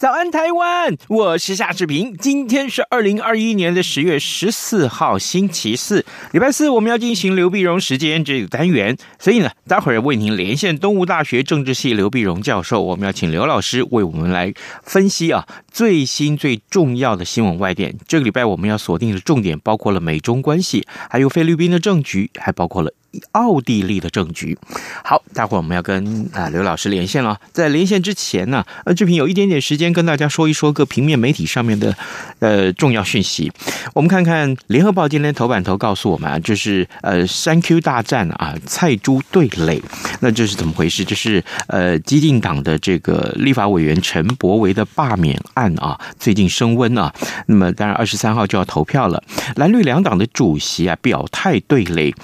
早安，台湾！我是夏志平。今天是二零二一年的十月十四号，星期四，礼拜四，我们要进行刘碧荣时间这个单元。所以呢，待会儿为您连线东吴大学政治系刘碧荣教授，我们要请刘老师为我们来分析啊最新最重要的新闻外电。这个礼拜我们要锁定的重点包括了美中关系，还有菲律宾的政局，还包括了。奥地利的政局，好，待会儿我们要跟啊刘老师连线了。在连线之前呢，呃，志平有一点点时间跟大家说一说各平面媒体上面的呃重要讯息。我们看看《联合报》今天头版头告诉我们啊，就是呃三 Q 大战啊，蔡朱对垒，那这是怎么回事？就是呃激进党的这个立法委员陈柏惟的罢免案啊，最近升温啊。那么当然二十三号就要投票了，蓝绿两党的主席啊表态对垒，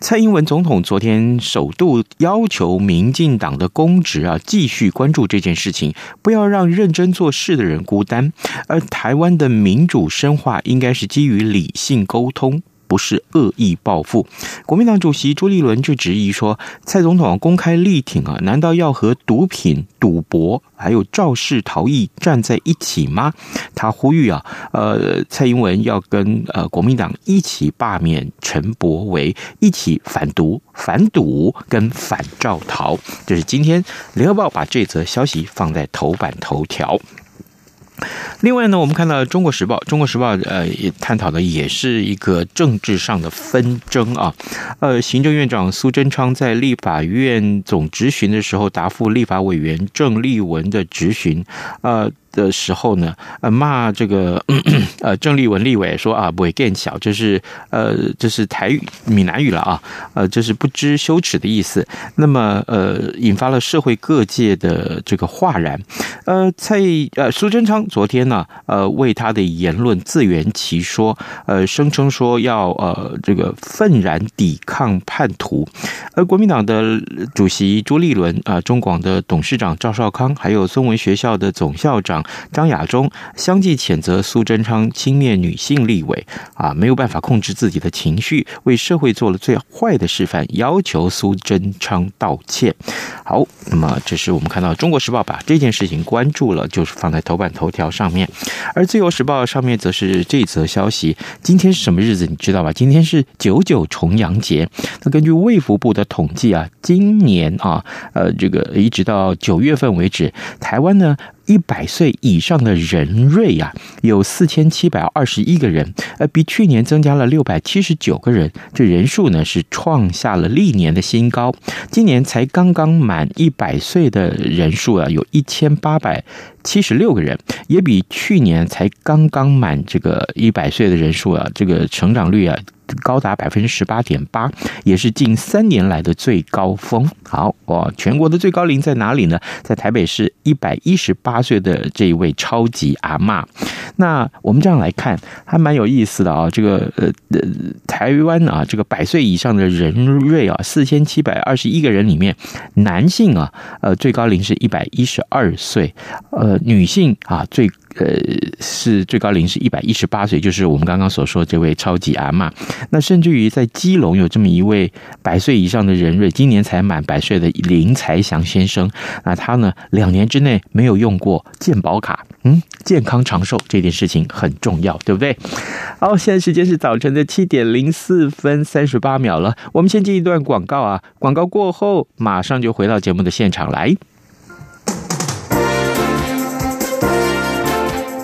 蔡英文总统昨天首度要求民进党的公职啊，继续关注这件事情，不要让认真做事的人孤单。而台湾的民主深化，应该是基于理性沟通。不是恶意报复。国民党主席朱立伦就质疑说：“蔡总统公开力挺啊，难道要和毒品、赌博还有肇事逃逸站在一起吗？”他呼吁啊，呃，蔡英文要跟呃国民党一起罢免陈柏惟，一起反毒、反赌跟反肇逃。这是今天联合报把这则消息放在头版头条。另外呢，我们看到《中国时报》，《中国时报》呃也探讨的也是一个政治上的纷争啊。呃，行政院长苏贞昌在立法院总质询的时候，答复立法委员郑立文的质询，呃。的时候呢，呃，骂这个呃 郑丽文立委说啊，不会更小，这是呃这是台语闽南语了啊，呃这是不知羞耻的意思。那么呃引发了社会各界的这个哗然。呃蔡呃苏贞昌昨天呢呃为他的言论自圆其说，呃声称说要呃这个愤然抵抗叛徒。而国民党的主席朱立伦啊、中广的董事长赵少康，还有孙文学校的总校长。张亚中相继谴责苏贞昌轻蔑女性立委啊，没有办法控制自己的情绪，为社会做了最坏的示范，要求苏贞昌道歉。好，那么这是我们看到《中国时报》把这件事情关注了，就是放在头版头条上面。而《自由时报》上面则是这则消息：今天是什么日子？你知道吧？今天是九九重阳节。那根据卫福部的统计啊，今年啊，呃，这个一直到九月份为止，台湾呢。一百岁以上的人瑞呀，有四千七百二十一个人，呃，比去年增加了六百七十九个人，这人数呢是创下了历年的新高。今年才刚刚满一百岁的人数啊，有一千八百七十六个人，也比去年才刚刚满这个一百岁的人数啊，这个成长率啊。高达百分之十八点八，也是近三年来的最高峰。好，哇，全国的最高龄在哪里呢？在台北市一百一十八岁的这一位超级阿嬷。那我们这样来看，还蛮有意思的啊。这个呃呃，台湾啊，这个百岁以上的人瑞啊，四千七百二十一个人里面，男性啊，呃，最高龄是一百一十二岁，呃，女性啊，最。呃，是最高龄是一百一十八岁，就是我们刚刚所说这位超级阿嬷。那甚至于在基隆有这么一位百岁以上的人瑞，今年才满百岁的林财祥先生。那他呢，两年之内没有用过健保卡，嗯，健康长寿这件事情很重要，对不对？好，现在时间是早晨的七点零四分三十八秒了，我们先进一段广告啊，广告过后马上就回到节目的现场来。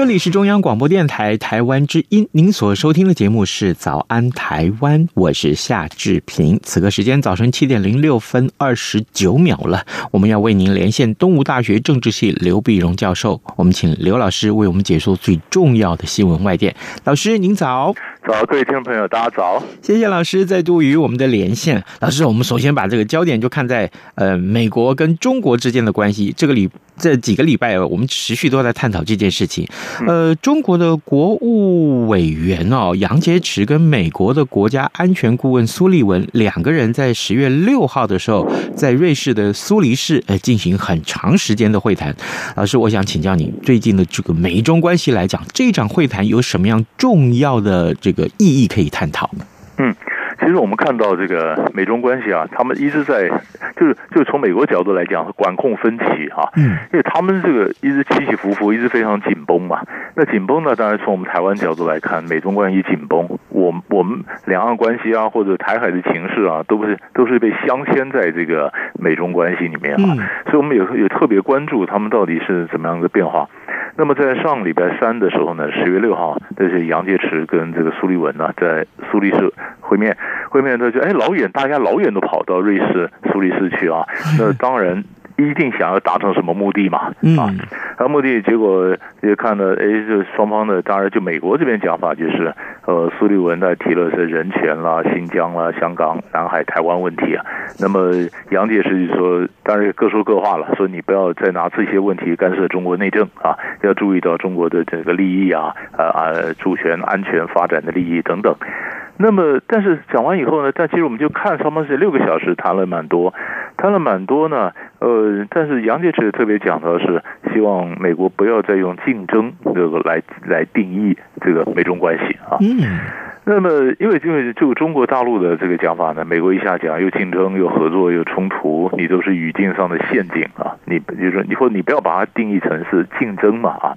这里是中央广播电台台湾之音，您所收听的节目是《早安台湾》，我是夏志平。此刻时间早晨七点零六分二十九秒了，我们要为您连线东吴大学政治系刘碧荣教授，我们请刘老师为我们解说最重要的新闻外电。老师您早。早，各位听众朋友，大家早！谢谢老师再度与我们的连线。老师，我们首先把这个焦点就看在呃美国跟中国之间的关系。这个礼这几个礼拜，我们持续都在探讨这件事情。呃，中国的国务委员哦杨洁篪跟美国的国家安全顾问苏利文两个人在十月六号的时候，在瑞士的苏黎世呃进行很长时间的会谈。老师，我想请教你，最近的这个美中关系来讲，这场会谈有什么样重要的这个？意义可以探讨。嗯，其实我们看到这个美中关系啊，他们一直在，就是就从美国角度来讲，管控分歧啊。嗯，因为他们这个一直起起伏伏，一直非常紧绷嘛。那紧绷呢，当然从我们台湾角度来看，美中关系紧绷，我我们两岸关系啊，或者台海的情势啊，都不是都是被镶嵌在这个美中关系里面啊。所以我们也也特别关注他们到底是怎么样的变化。那么在上礼拜三的时候呢，十月六号，这是杨洁篪跟这个苏利文呢，在苏黎世会面，会面他就哎老远，大家老远都跑到瑞士苏黎世去啊，那当然。一定想要达成什么目的嘛？啊，然后目的结果也看到，哎，就双方的当然就美国这边讲法就是，呃，苏利文呢提了是人权啦、新疆啦、香港、南海、台湾问题啊。那么杨洁篪就说，当然各说各话了，说你不要再拿这些问题干涉中国内政啊，要注意到中国的这个利益啊，啊啊，主权、安全、发展的利益等等。那么，但是讲完以后呢，但其实我们就看双方是六个小时谈了蛮多，谈了蛮多呢。呃，但是杨洁篪特别讲的是，希望美国不要再用竞争这个来来定义这个美中关系啊。嗯。那么，因为因为就中国大陆的这个讲法呢，美国一下讲又竞争又合作又冲突，你都是语境上的陷阱啊。你比如说，你说你不要把它定义成是竞争嘛啊。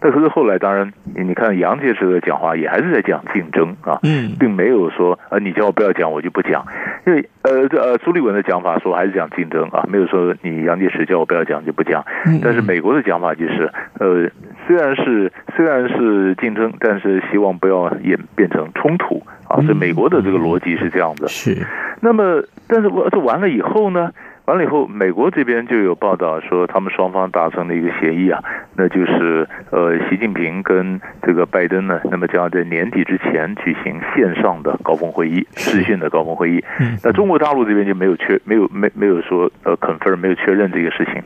但可是后来，当然，你看杨洁篪的讲话也还是在讲竞争啊，嗯，并没有说呃，你叫我不要讲，我就不讲，因为呃，这呃朱立文的讲法说还是讲竞争啊，没有说你杨洁篪叫我不要讲就不讲。但是美国的讲法就是呃，虽然是虽然是竞争，但是希望不要演变成冲突啊，所以美国的这个逻辑是这样子。是，那么但是我这完了以后呢？完了以后，美国这边就有报道说，他们双方达成了一个协议啊，那就是呃，习近平跟这个拜登呢，那么将要在年底之前举行线上的高峰会议，视讯的高峰会议。那中国大陆这边就没有确没有没没有说呃 confirm 没有确认这个事情。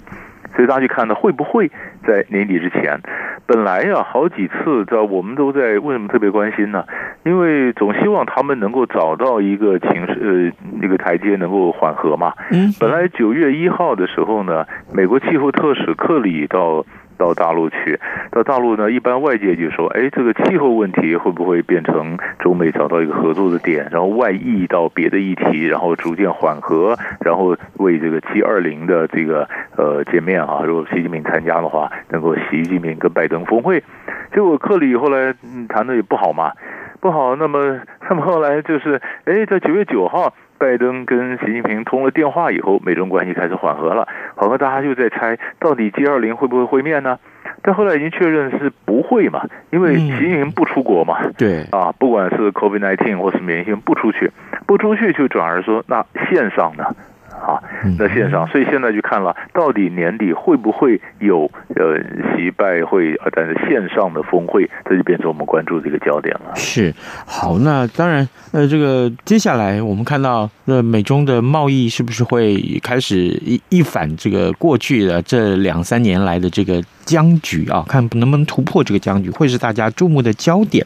所以大家去看呢，会不会在年底之前？本来呀，好几次在我们都在为什么特别关心呢？因为总希望他们能够找到一个情势，呃，那个台阶能够缓和嘛。嗯。本来九月一号的时候呢，美国气候特使克里到。到大陆去，到大陆呢，一般外界就说，哎，这个气候问题会不会变成中美找到一个合作的点，然后外溢到别的议题，然后逐渐缓和，然后为这个 G 二零的这个呃见面啊，如果习近平参加的话，能够习近平跟拜登峰会，结果克里后来谈的也不好嘛，不好，那么那么后来就是，哎，在九月九号。拜登跟习近平通了电话以后，美中关系开始缓和了。缓和，大家就在猜，到底 G 二零会不会会面呢？但后来已经确认是不会嘛，因为习近平不出国嘛，对啊，不管是 COVID-19 或是免疫性不出去，不出去就转而说那线上呢？啊，那线上，所以现在就看了，到底年底会不会有呃习拜会，但是线上的峰会，这就变成我们关注这个焦点了。是，好，那当然，呃，这个接下来我们看到，那美中的贸易是不是会开始一一反这个过去的这两三年来的这个僵局啊？看能不能突破这个僵局，会是大家注目的焦点。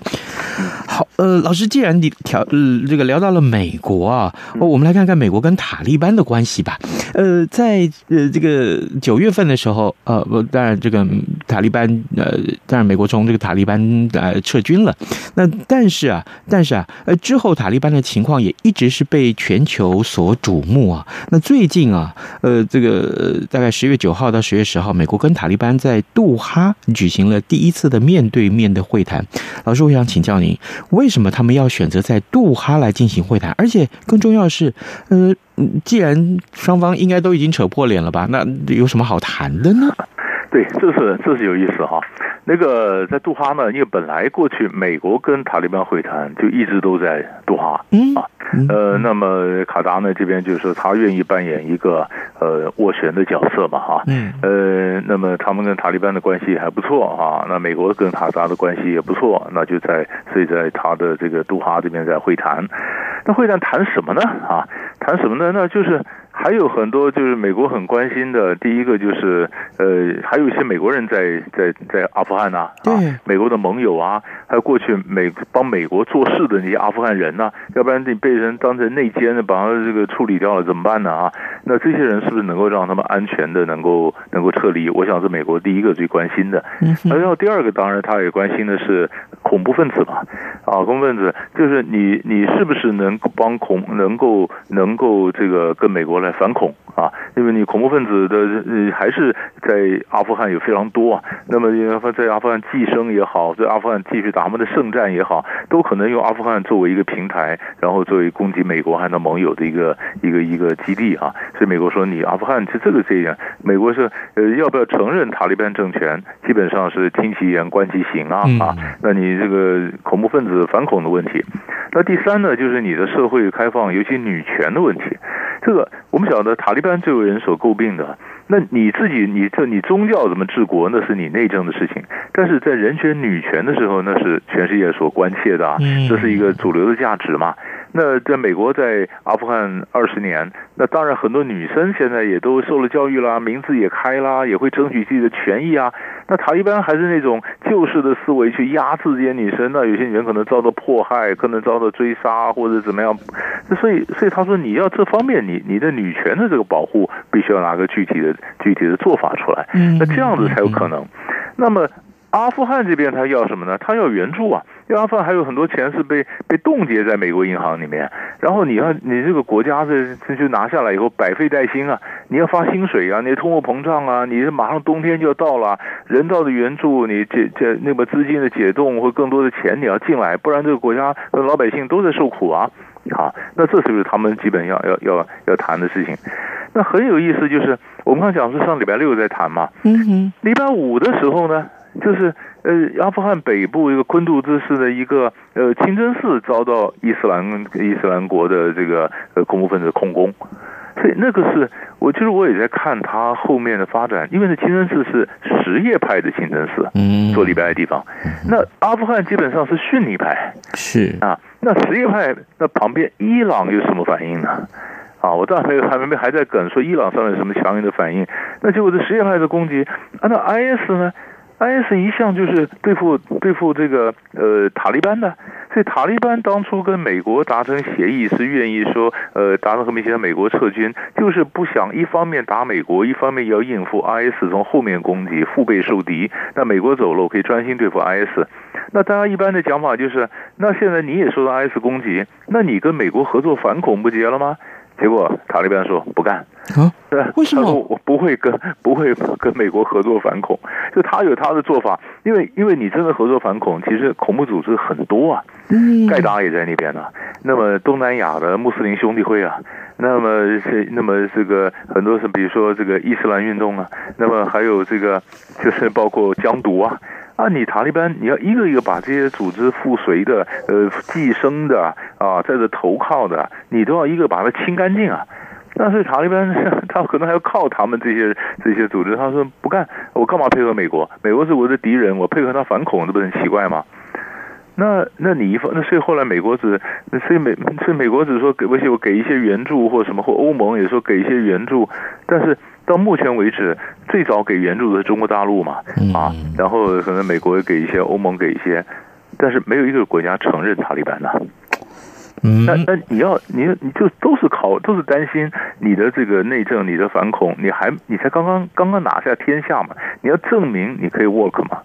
好，呃，老师，既然你调呃这个聊到了美国啊，哦，我们来看看美国跟塔利班的关系吧。呃，在呃这个九月份的时候，呃，不，当然这个塔利班，呃，当然美国从这个塔利班呃撤军了。那但是啊，但是啊，呃之后塔利班的情况也一直是被全球所瞩目啊。那最近啊，呃，这个大概十月九号到十月十号，美国跟塔利班在杜哈举行了第一次的面对面的会谈。老师，我想请教您，为什么他们要选择在杜哈来进行会谈？而且更重要的是，呃。既然双方应该都已经扯破脸了吧，那有什么好谈的呢？对，这是这是有意思哈。那个在杜哈呢，因为本来过去美国跟塔利班会谈就一直都在杜哈，嗯啊，呃，那么卡达呢这边就是说他愿意扮演一个呃斡旋的角色嘛哈，嗯，呃，那么他们跟塔利班的关系还不错啊，那美国跟卡达的关系也不错，那就在所以在他的这个杜哈这边在会谈，那会谈谈什么呢？啊，谈什么呢？那就是。还有很多就是美国很关心的，第一个就是呃，还有一些美国人在在在阿富汗呐啊，美国的盟友啊，还有过去美帮美国做事的那些阿富汗人呐，要不然你被人当成内奸的，把他这个处理掉了怎么办呢啊？那这些人是不是能够让他们安全的能够能够撤离？我想是美国第一个最关心的。然后第二个当然他也关心的是恐怖分子嘛，啊，恐怖分子就是你你是不是能帮恐能够能够这个跟美国来。反恐啊，因为你恐怖分子的呃还是在阿富汗有非常多啊。那么因为在阿富汗寄生也好，在阿富汗继续打他们的圣战也好，都可能用阿富汗作为一个平台，然后作为攻击美国和他盟友的一个一个一个基地啊。所以美国说你阿富汗是这个这样，美国是呃要不要承认塔利班政权，基本上是听其言观其行啊啊。那你这个恐怖分子反恐的问题，那第三呢就是你的社会开放，尤其女权的问题。这个我们晓得塔利班最为人所诟病的，那你自己你这你宗教怎么治国，那是你内政的事情，但是在人权女权的时候，那是全世界所关切的啊，这是一个主流的价值嘛。那在美国，在阿富汗二十年，那当然很多女生现在也都受了教育啦，名字也开啦，也会争取自己的权益啊。那塔利班还是那种旧式的思维去压制这些女生，那有些女人可能遭到迫害，可能遭到追杀或者怎么样。所以，所以他说你要这方面，你你的女权的这个保护，必须要拿个具体的具体的做法出来。那这样子才有可能。那么。阿富汗这边他要什么呢？他要援助啊！因为阿富汗还有很多钱是被被冻结在美国银行里面，然后你要你这个国家这这就拿下来以后百废待兴啊！你要发薪水啊，你通货膨胀啊，你马上冬天就要到了，人道的援助，你这这那个资金的解冻或更多的钱你要进来，不然这个国家的老百姓都在受苦啊！好，那这是不是他们基本要要要要谈的事情？那很有意思，就是我们刚讲是上礼拜六在谈嘛，嗯哼，礼拜五的时候呢？就是呃，阿富汗北部一个昆杜兹市的一个呃清真寺遭到伊斯兰伊斯兰国的这个呃恐怖分子空攻，所以那个是我其实我也在看他后面的发展，因为那清真寺是什叶派的清真寺，嗯，做礼拜的地方。那阿富汗基本上是逊尼派，是啊，那什叶派那旁边伊朗有什么反应呢？啊，我当时还没有还在梗说伊朗上面有什么强硬的反应，那结果这什叶派的攻击，啊，那 IS 呢？IS 一向就是对付对付这个呃塔利班的，所以塔利班当初跟美国达成协议是愿意说呃达成和平协议，美国撤军，就是不想一方面打美国，一方面要应付 IS 从后面攻击，腹背受敌。那美国走了，我可以专心对付 IS。那大家一般的讲法就是，那现在你也受到 IS 攻击，那你跟美国合作反恐不结了吗？结果塔利班说不干。啊，对，为什么？我不会跟不会跟美国合作反恐，就他有他的做法，因为因为你真的合作反恐，其实恐怖组织很多啊，盖达也在那边呢、啊。那么东南亚的穆斯林兄弟会啊，那么是那么这个很多是比如说这个伊斯兰运动啊，那么还有这个就是包括疆独啊。啊，你塔利班，你要一个一个把这些组织附随的、呃，寄生的啊，在这投靠的，你都要一个把它清干净啊。但是塔利班 他可能还要靠他们这些这些组织，他说不干，我干嘛配合美国？美国是我的敌人，我配合他反恐，这不是很奇怪吗？那那你一方，那所以后来美国只，所以美所以美国只说给，而且我给一些援助或什么，或欧盟也说给一些援助，但是。到目前为止，最早给援助的是中国大陆嘛，啊，然后可能美国也给一些，欧盟给一些，但是没有一个国家承认塔利班呐。那那你要你你就都是考都是担心你的这个内政，你的反恐，你还你才刚刚刚刚拿下天下嘛，你要证明你可以 work 嘛。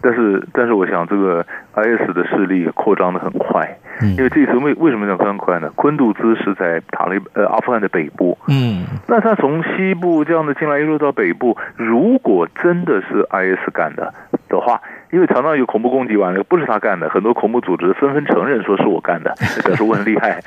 但是，但是，我想这个 IS 的势力扩张的很快，因为这次为为什么讲扩张快呢？昆杜兹是在塔利呃阿富汗的北部，嗯，那他从西部这样的进来一路到北部，如果真的是 IS 干的的话，因为常常有恐怖攻击完了不是他干的，很多恐怖组织纷纷承认说是我干的，表示我很厉害，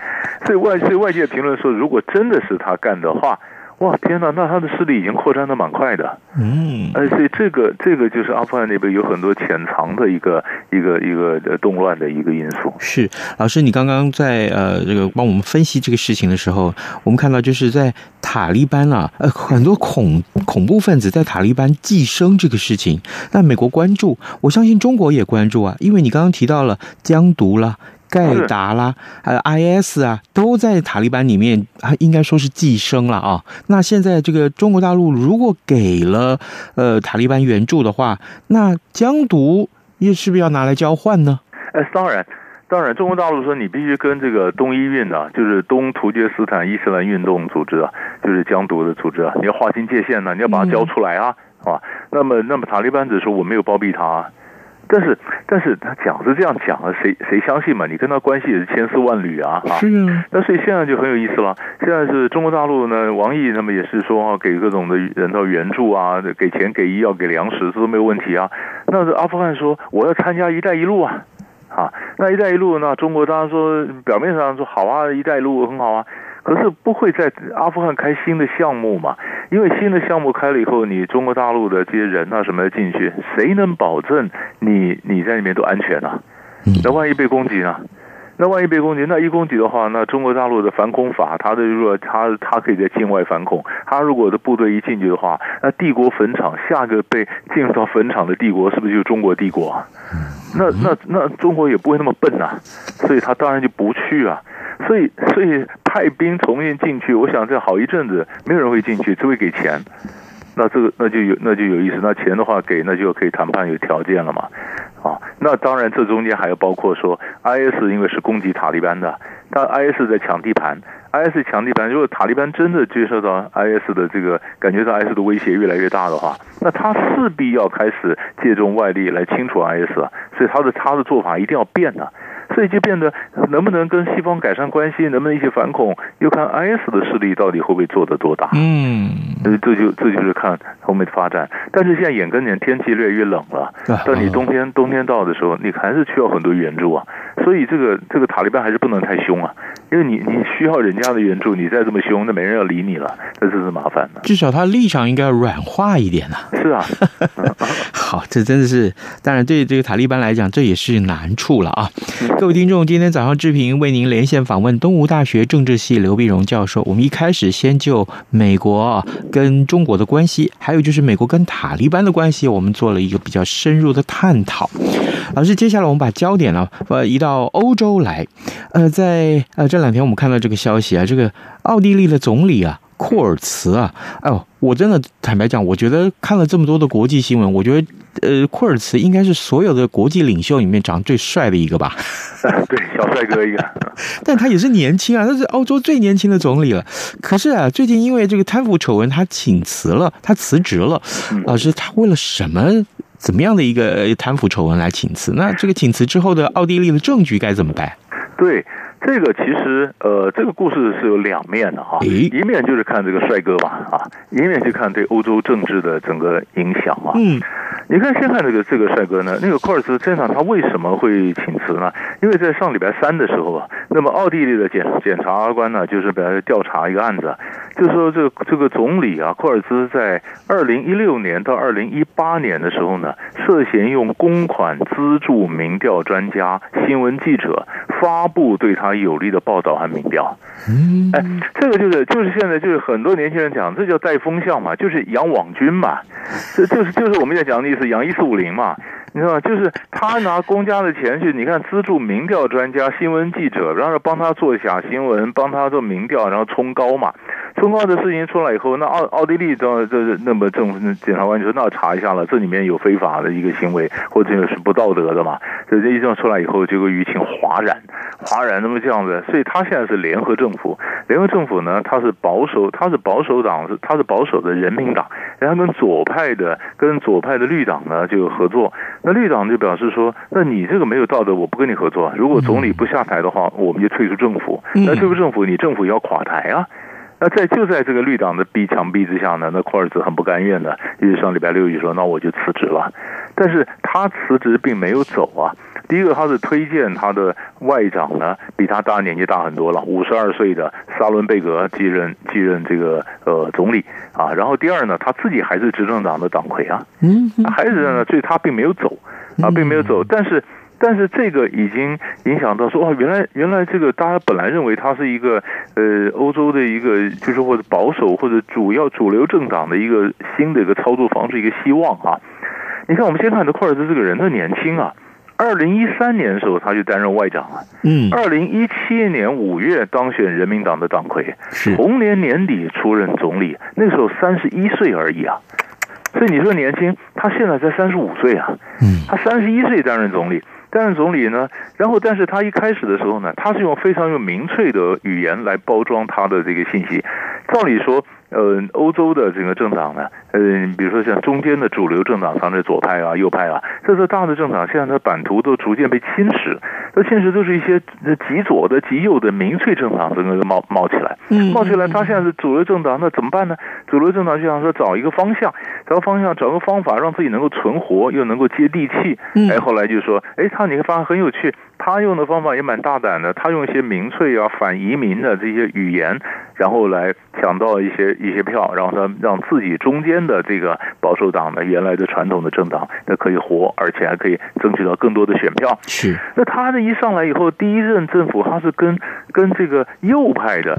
所以外所以外界评论说，如果真的是他干的话。哇天哪，那他的势力已经扩张的蛮快的，嗯，呃，所以这个这个就是阿富汗那边有很多潜藏的一个一个一个动乱的一个因素。是老师，你刚刚在呃这个帮我们分析这个事情的时候，我们看到就是在塔利班啊，呃很多恐恐怖分子在塔利班寄生这个事情，那美国关注，我相信中国也关注啊，因为你刚刚提到了疆独了。盖达啦，还有 IS 啊，都在塔利班里面，啊，应该说是寄生了啊。那现在这个中国大陆如果给了呃塔利班援助的话，那疆独又是不是要拿来交换呢？呃，当然，当然，中国大陆说你必须跟这个东伊运啊，就是东突厥斯坦伊斯兰运动组织啊，就是疆独的组织啊，你要划清界限呢，你要把它交出来啊，啊、嗯，那么那么塔利班只说我没有包庇他啊。但是，但是他讲是这样讲啊，谁谁相信嘛？你跟他关系也是千丝万缕啊，哈。是啊。那所以现在就很有意思了。现在是中国大陆呢，王毅他们也是说啊给各种的人道援助啊，给钱、给医药、给粮食，这都没有问题啊。那这阿富汗说我要参加“一带一路”啊，啊，那“一带一路”呢中国当然说表面上说好啊，“一带一路”很好啊。可是不会在阿富汗开新的项目嘛？因为新的项目开了以后，你中国大陆的这些人啊什么的进去，谁能保证你你在里面都安全呢？那万一被攻击呢？那万一被攻击，那一攻击的话，那中国大陆的反恐法，他的如果他他可以在境外反恐，他如果的部队一进去的话，那帝国坟场下个被进入到坟场的帝国，是不是就是中国帝国啊？那那那中国也不会那么笨呐，所以他当然就不去啊。所以，所以派兵重新进去，我想这好一阵子没有人会进去，只会给钱。那这个那就有那就有意思。那钱的话给，那就可以谈判有条件了嘛。啊，那当然这中间还要包括说，IS 因为是攻击塔利班的，但 IS 在抢地盘，IS 抢地盘。如果塔利班真的接受到 IS 的这个感觉到 IS 的威胁越来越大的话，那他势必要开始借助外力来清除 IS。所以他的他的做法一定要变的。所以就变得能不能跟西方改善关系，能不能一起反恐，又看 IS 的势力到底会不会做得多大。嗯，这就这就是看后面的发展。但是现在眼跟眼，天气越来越冷了。但你冬天冬天到的时候，你还是需要很多援助啊。所以这个这个塔利班还是不能太凶啊，因为你你需要人家的援助，你再这么凶，那没人要理你了，那这是麻烦的。至少他立场应该要软化一点啊。是啊。好，这真的是，当然对这个塔利班来讲，这也是难处了啊。各位听众，今天早上志平为您连线访问东吴大学政治系刘碧荣教授。我们一开始先就美国跟中国的关系，还有就是美国跟塔利班的关系，我们做了一个比较深入的探讨。老师，接下来我们把焦点呢，呃，移到欧洲来。呃，在呃这两天我们看到这个消息啊，这个奥地利的总理啊。库尔茨啊，哎呦，我真的坦白讲，我觉得看了这么多的国际新闻，我觉得呃，库尔茨应该是所有的国际领袖里面长得最帅的一个吧？对，小帅哥一个。但他也是年轻啊，他是欧洲最年轻的总理了。可是啊，最近因为这个贪腐丑闻，他请辞了，他辞职了。老师，他为了什么？怎么样的一个贪腐丑闻来请辞？那这个请辞之后的奥地利的政局该怎么办？对。这个其实，呃，这个故事是有两面的哈，一面就是看这个帅哥吧，啊，一面就看对欧洲政治的整个影响啊。嗯，你看，先看这个这个帅哥呢，那个库尔茨先生他为什么会请辞呢？因为在上礼拜三的时候啊，那么奥地利的检检察官呢，就是本来调查一个案子，就是说这个这个总理啊，库尔兹在二零一六年到二零一八年的时候呢，涉嫌用公款资助民调专家、新闻记者发布对他有利的报道和民调。嗯，哎，这个就是就是现在就是很多年轻人讲，这叫带风向嘛，就是养网军嘛，这就是就是我们在讲的意思，养一四五零嘛。你知道吗？就是他拿公家的钱去，你看资助民调专家、新闻记者，然后帮他做假新闻，帮他做民调，然后冲高嘛。冲高的事情出来以后，那奥奥地利的这那么政府检察官就说：“那查一下了，这里面有非法的一个行为，或者是不道德的嘛。”这这一证出来以后，这个舆情哗然，哗然。那么这样子，所以他现在是联合政府。联合政府呢，他是保守，他是保守党，是他是保守的人民党，然后跟左派的跟左派的绿党呢就合作。那绿党就表示说：“那你这个没有道德，我不跟你合作。如果总理不下台的话，我们就退出政府。那退出政府，你政府要垮台啊。”那在就在这个绿党的逼强逼之下呢，那库尔兹很不甘愿的，于是上礼拜六就说：“那我就辞职了。”但是他辞职并没有走啊。第一个，他是推荐他的外长呢，比他大年纪大很多了，五十二岁的沙伦贝格继任继任这个呃总理啊。然后第二呢，他自己还是执政党的党魁啊，嗯，还是呢，所以他并没有走啊，并没有走，但是。但是这个已经影响到说哦，原来原来这个大家本来认为他是一个呃欧洲的一个就是或者保守或者主要主流政党的一个新的一个操作方式一个希望啊。你看我们先看这库尔兹这个人，他年轻啊，二零一三年的时候他就担任外长了，嗯，二零一七年五月当选人民党的党魁，是同年年底出任总理，那时候三十一岁而已啊。所以你说年轻，他现在才三十五岁啊，嗯，他三十一岁担任总理。担任总理呢，然后，但是他一开始的时候呢，他是用非常用民粹的语言来包装他的这个信息。照理说，呃，欧洲的这个政党呢，呃，比如说像中间的主流政党，像这左派啊、右派啊，这些大的政党，现在的版图都逐渐被侵蚀。那侵蚀都是一些极左的、极右的民粹政党，整个冒冒起来，冒起来。他现在是主流政党，那怎么办呢？主流政党就想说找一个方向，找个方向，找个方法，让自己能够存活，又能够接地气。哎，后来就说，哎，他你看方法很有趣。他用的方法也蛮大胆的，他用一些民粹啊、反移民的这些语言，然后来抢到一些一些票，然后他让自己中间的这个保守党呢，原来的传统的政党，那可以活，而且还可以争取到更多的选票。是，那他这一上来以后，第一任政府他是跟跟这个右派的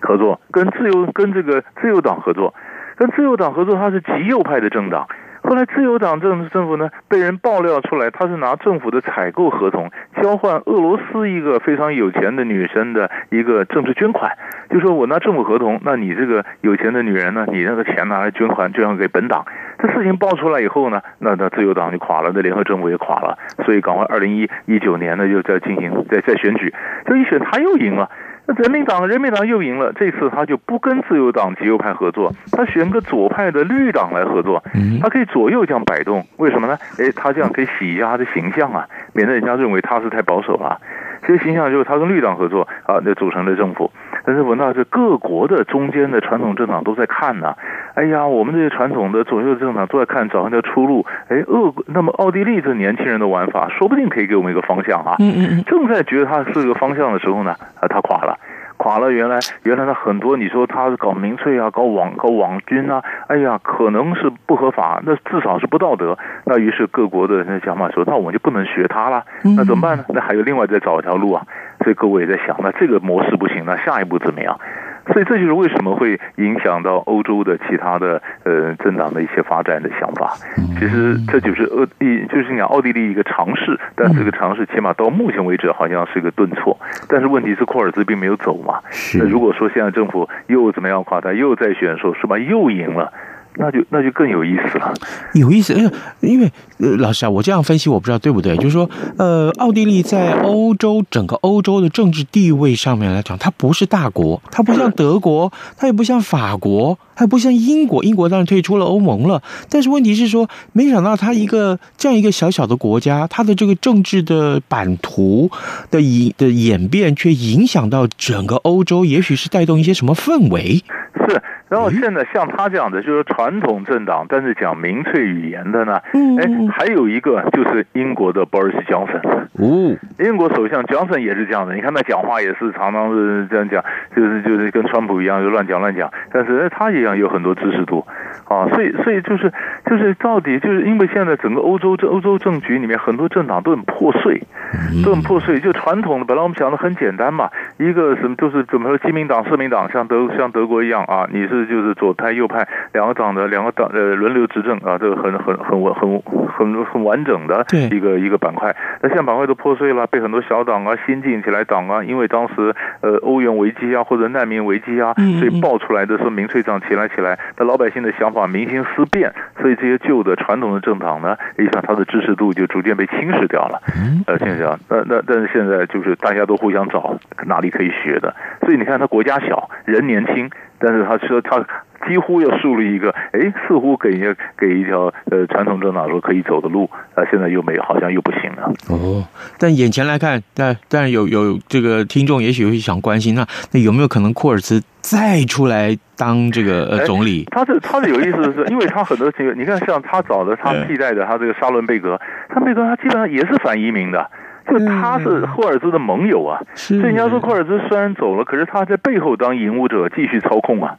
合作，跟自由跟这个自由党合作，跟自由党合作，他是极右派的政党。后来，自由党政政府呢，被人爆料出来，他是拿政府的采购合同交换俄罗斯一个非常有钱的女生的一个政治捐款，就说我拿政府合同，那你这个有钱的女人呢，你那个钱拿来捐款，捐款给本党。这事情爆出来以后呢，那那自由党就垮了，那联合政府也垮了，所以赶快二零一一九年呢，又在进行在在选举，这一选他又赢了。那人民党，人民党又赢了。这次他就不跟自由党极右派合作，他选个左派的绿党来合作。他可以左右这样摆动，为什么呢？哎，他这样可以洗一下他的形象啊，免得人家认为他是太保守了。这个形象就是他跟绿党合作啊，那组成的政府。但是我那是各国的中间的传统政党都在看呢。哎呀，我们这些传统的左右政党都在看，找一条出路。哎，俄那么奥地利这年轻人的玩法，说不定可以给我们一个方向啊。正在觉得他是个方向的时候呢，啊，他垮了。垮了，原来原来的很多，你说他是搞民粹啊，搞网搞网军啊，哎呀，可能是不合法，那至少是不道德。那于是各国的那想法说，那我们就不能学他了，那怎么办呢？那还有另外再找一条路啊。所以各位也在想，那这个模式不行，那下一步怎么样？所以这就是为什么会影响到欧洲的其他的呃政党的一些发展的想法。其实这就是奥地，就是讲奥地利一个尝试，但这个尝试起码到目前为止好像是个顿挫。但是问题是库尔兹并没有走嘛。那如果说现在政府又怎么样垮台，又再选说是吧，又赢了。那就那就更有意思了，有意思，因为因为呃，老师啊，我这样分析我不知道对不对，就是说，呃，奥地利在欧洲整个欧洲的政治地位上面来讲，它不是大国，它不像德国，它也不像法国，它也不像英国，英国当然退出了欧盟了，但是问题是说，没想到它一个这样一个小小的国家，它的这个政治的版图的演的演变，却影响到整个欧洲，也许是带动一些什么氛围。是，然后现在像他这样的，就是传统政党，但是讲民粹语言的呢，哎，还有一个就是英国的 Boris Johnson，哦，英国首相 Johnson 也是这样的，你看他讲话也是常常是这样讲，就是就是跟川普一样就乱讲乱讲，但是他一样有很多支持度，啊，所以所以就是就是到底就是因为现在整个欧洲这欧洲政局里面很多政党都很破碎，都很破碎，就传统的本来我们讲的很简单嘛，一个什么就是怎么说基民党社民党像德像德国一样啊，你是就是左派右派两个党的两个党呃轮流执政啊，这个很很很稳很很很完整的一个一个板块。那现在板块都破碎了，被很多小党啊新进起来党啊，因为当时呃欧元危机啊或者难民危机啊，所以爆出来的说民粹党起来起来，那老百姓的想法民心思变，所以这些旧的传统的政党呢，你想它的支持度就逐渐被侵蚀掉了。呃，现在讲那那但是现在就是大家都互相找哪里可以学的，所以你看他国家小人年轻。但是他说他几乎要树立一个，哎，似乎给一给一条呃传统政党说可以走的路，啊，现在又没有，好像又不行了。哦，但眼前来看，但但有有这个听众也许会想关心，那那有没有可能库尔茨再出来当这个呃总理？他是他是有意思的是，因为他很多情况，你看像他找的他 替代的他这个沙伦贝格，他贝格他基本上也是反移民的。就他是霍尔兹的盟友啊，所以人家说霍尔兹虽然走了，可是他在背后当引武者继续操控啊，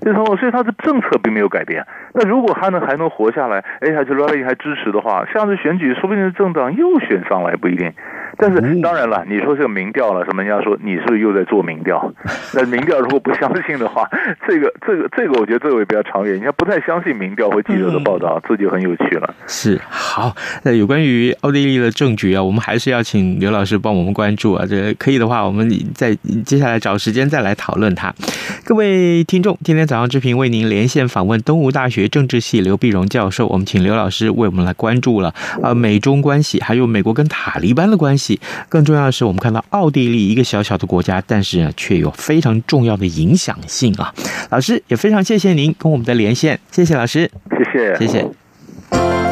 这操控所以他的政策并没有改变。那如果他能还能活下来，哎，还是罗利还支持的话，下次选举说不定政党又选上来不一定。但是当然了，你说这个民调了，什么人家说你是不是又在做民调？那民调如果不相信的话，这个这个这个，我觉得这个也比较长远。人家不太相信民调或记者的报道，这就很有趣了。是好，那有关于奥地利的政局啊，我们还是要请刘老师帮我们关注啊。这可以的话，我们再接下来找时间再来讨论它。各位听众，今天早上之平为您连线访问东吴大学政治系刘碧荣教授，我们请刘老师为我们来关注了啊，美中关系，还有美国跟塔利班的关系。更重要的是，我们看到奥地利一个小小的国家，但是呢，却有非常重要的影响性啊！老师也非常谢谢您跟我们的连线，谢谢老师，谢谢，谢谢。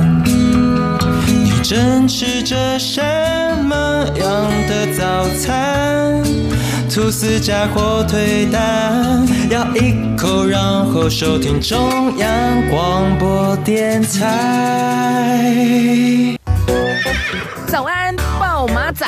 正吃着什么样的早餐？吐司加火腿蛋，咬一口，然后收听中央广播电台。早安，报马仔。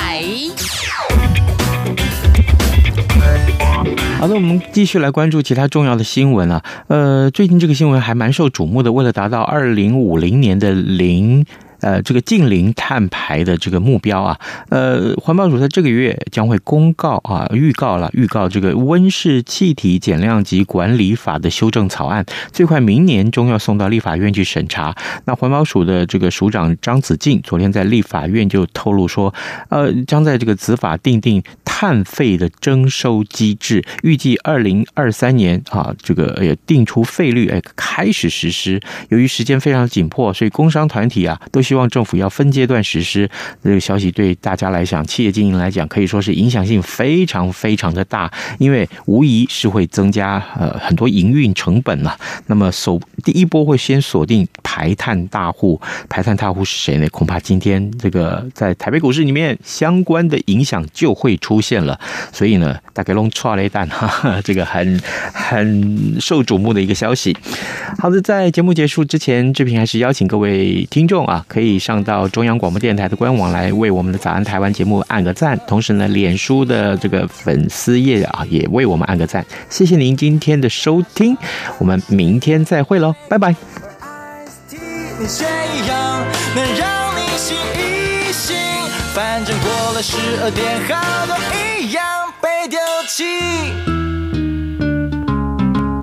好的，我们继续来关注其他重要的新闻啊。呃，最近这个新闻还蛮受瞩目的，为了达到二零五零年的零。呃，这个净零碳排的这个目标啊，呃，环保署在这个月将会公告啊，预告了，预告这个温室气体减量及管理法的修正草案，最快明年中要送到立法院去审查。那环保署的这个署长张子静昨天在立法院就透露说，呃，将在这个子法定定碳费的征收机制，预计二零二三年啊，这个也定出费率，哎，开始实施。由于时间非常紧迫，所以工商团体啊都希希望政府要分阶段实施。这个消息对大家来讲，企业经营来讲，可以说是影响性非常非常的大，因为无疑是会增加呃很多营运成本了。那么首第一波会先锁定排碳大户，排碳大户是谁呢？恐怕今天这个在台北股市里面相关的影响就会出现了。所以呢，大概弄错了一单哈，这个很很受瞩目的一个消息。好的，在节目结束之前，志平还是邀请各位听众啊，可以。以上到中央广播电台的官网来为我们的早安台湾节目按个赞，同时呢，脸书的这个粉丝页啊，也为我们按个赞。谢谢您今天的收听，我们明天再会喽，拜拜。反正过了十二点，好多一样被丢弃。